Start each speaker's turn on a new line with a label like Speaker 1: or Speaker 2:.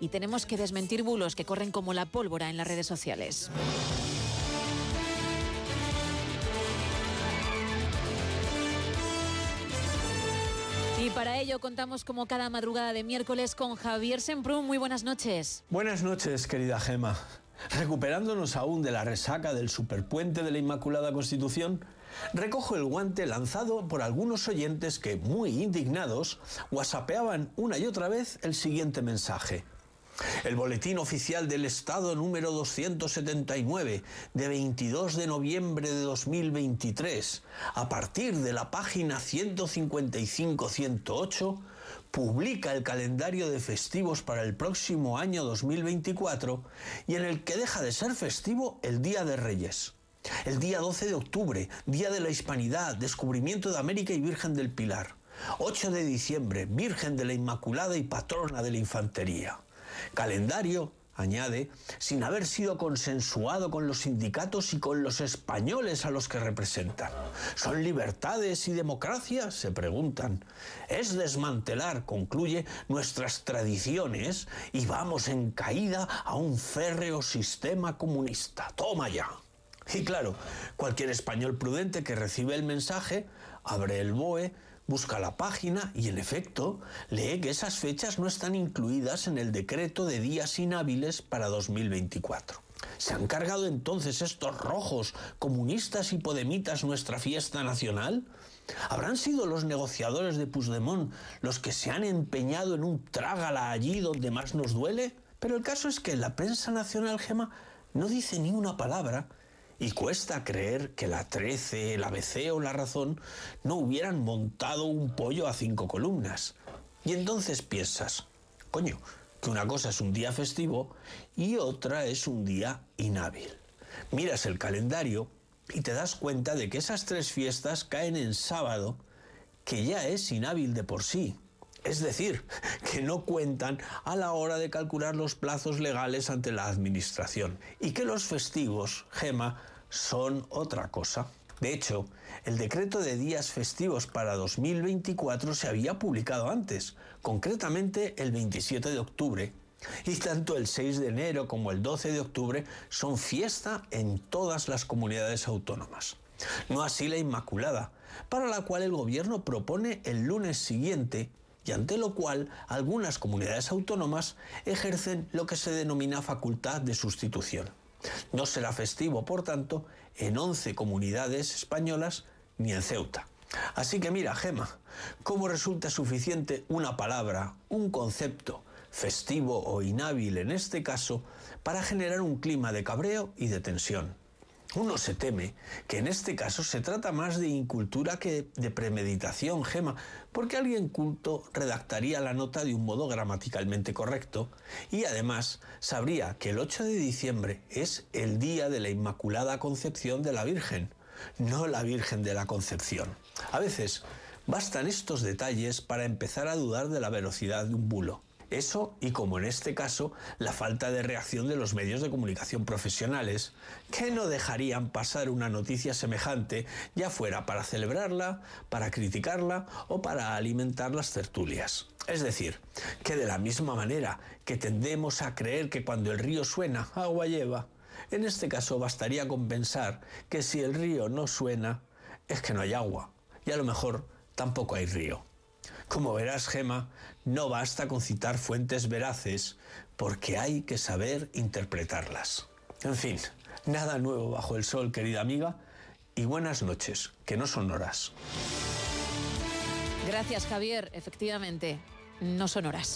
Speaker 1: y tenemos que desmentir bulos que corren como la pólvora en las redes sociales. Y para ello contamos como cada madrugada de miércoles con Javier Semprún. Muy buenas noches.
Speaker 2: Buenas noches, querida Gema. Recuperándonos aún de la resaca del superpuente de la Inmaculada Constitución, recojo el guante lanzado por algunos oyentes que, muy indignados, whatsappeaban una y otra vez el siguiente mensaje. El Boletín Oficial del Estado número 279 de 22 de noviembre de 2023, a partir de la página 155-108, publica el calendario de festivos para el próximo año 2024 y en el que deja de ser festivo el Día de Reyes. El día 12 de octubre, Día de la Hispanidad, Descubrimiento de América y Virgen del Pilar. 8 de diciembre, Virgen de la Inmaculada y Patrona de la Infantería. Calendario, añade, sin haber sido consensuado con los sindicatos y con los españoles a los que representan. ¿Son libertades y democracia? se preguntan. Es desmantelar, concluye, nuestras tradiciones y vamos en caída a un férreo sistema comunista. Toma ya. Y claro, cualquier español prudente que recibe el mensaje abre el BOE, busca la página y en efecto lee que esas fechas no están incluidas en el decreto de días inhábiles para 2024. ¿Se han cargado entonces estos rojos, comunistas y podemitas nuestra fiesta nacional? ¿Habrán sido los negociadores de Puigdemont los que se han empeñado en un trágala allí donde más nos duele? Pero el caso es que la prensa nacional gema no dice ni una palabra y cuesta creer que la 13, la ABC o la Razón no hubieran montado un pollo a cinco columnas. Y entonces piensas, coño, que una cosa es un día festivo y otra es un día inhábil. Miras el calendario y te das cuenta de que esas tres fiestas caen en sábado, que ya es inhábil de por sí. Es decir, que no cuentan a la hora de calcular los plazos legales ante la Administración y que los festivos, Gema, son otra cosa. De hecho, el decreto de días festivos para 2024 se había publicado antes, concretamente el 27 de octubre, y tanto el 6 de enero como el 12 de octubre son fiesta en todas las comunidades autónomas. No así la Inmaculada, para la cual el gobierno propone el lunes siguiente y ante lo cual algunas comunidades autónomas ejercen lo que se denomina facultad de sustitución. No será festivo, por tanto, en 11 comunidades españolas ni en Ceuta. Así que mira, Gema, ¿cómo resulta suficiente una palabra, un concepto, festivo o inhábil en este caso, para generar un clima de cabreo y de tensión? Uno se teme que en este caso se trata más de incultura que de premeditación, Gema, porque alguien culto redactaría la nota de un modo gramaticalmente correcto y además sabría que el 8 de diciembre es el día de la Inmaculada Concepción de la Virgen, no la Virgen de la Concepción. A veces bastan estos detalles para empezar a dudar de la velocidad de un bulo. Eso y como en este caso, la falta de reacción de los medios de comunicación profesionales, que no dejarían pasar una noticia semejante, ya fuera para celebrarla, para criticarla o para alimentar las tertulias. Es decir, que de la misma manera que tendemos a creer que cuando el río suena, agua lleva, en este caso bastaría con pensar que si el río no suena, es que no hay agua, y a lo mejor tampoco hay río. Como verás, Gema, no basta con citar fuentes veraces porque hay que saber interpretarlas. En fin, nada nuevo bajo el sol, querida amiga, y buenas noches, que no son horas.
Speaker 1: Gracias, Javier. Efectivamente, no son horas.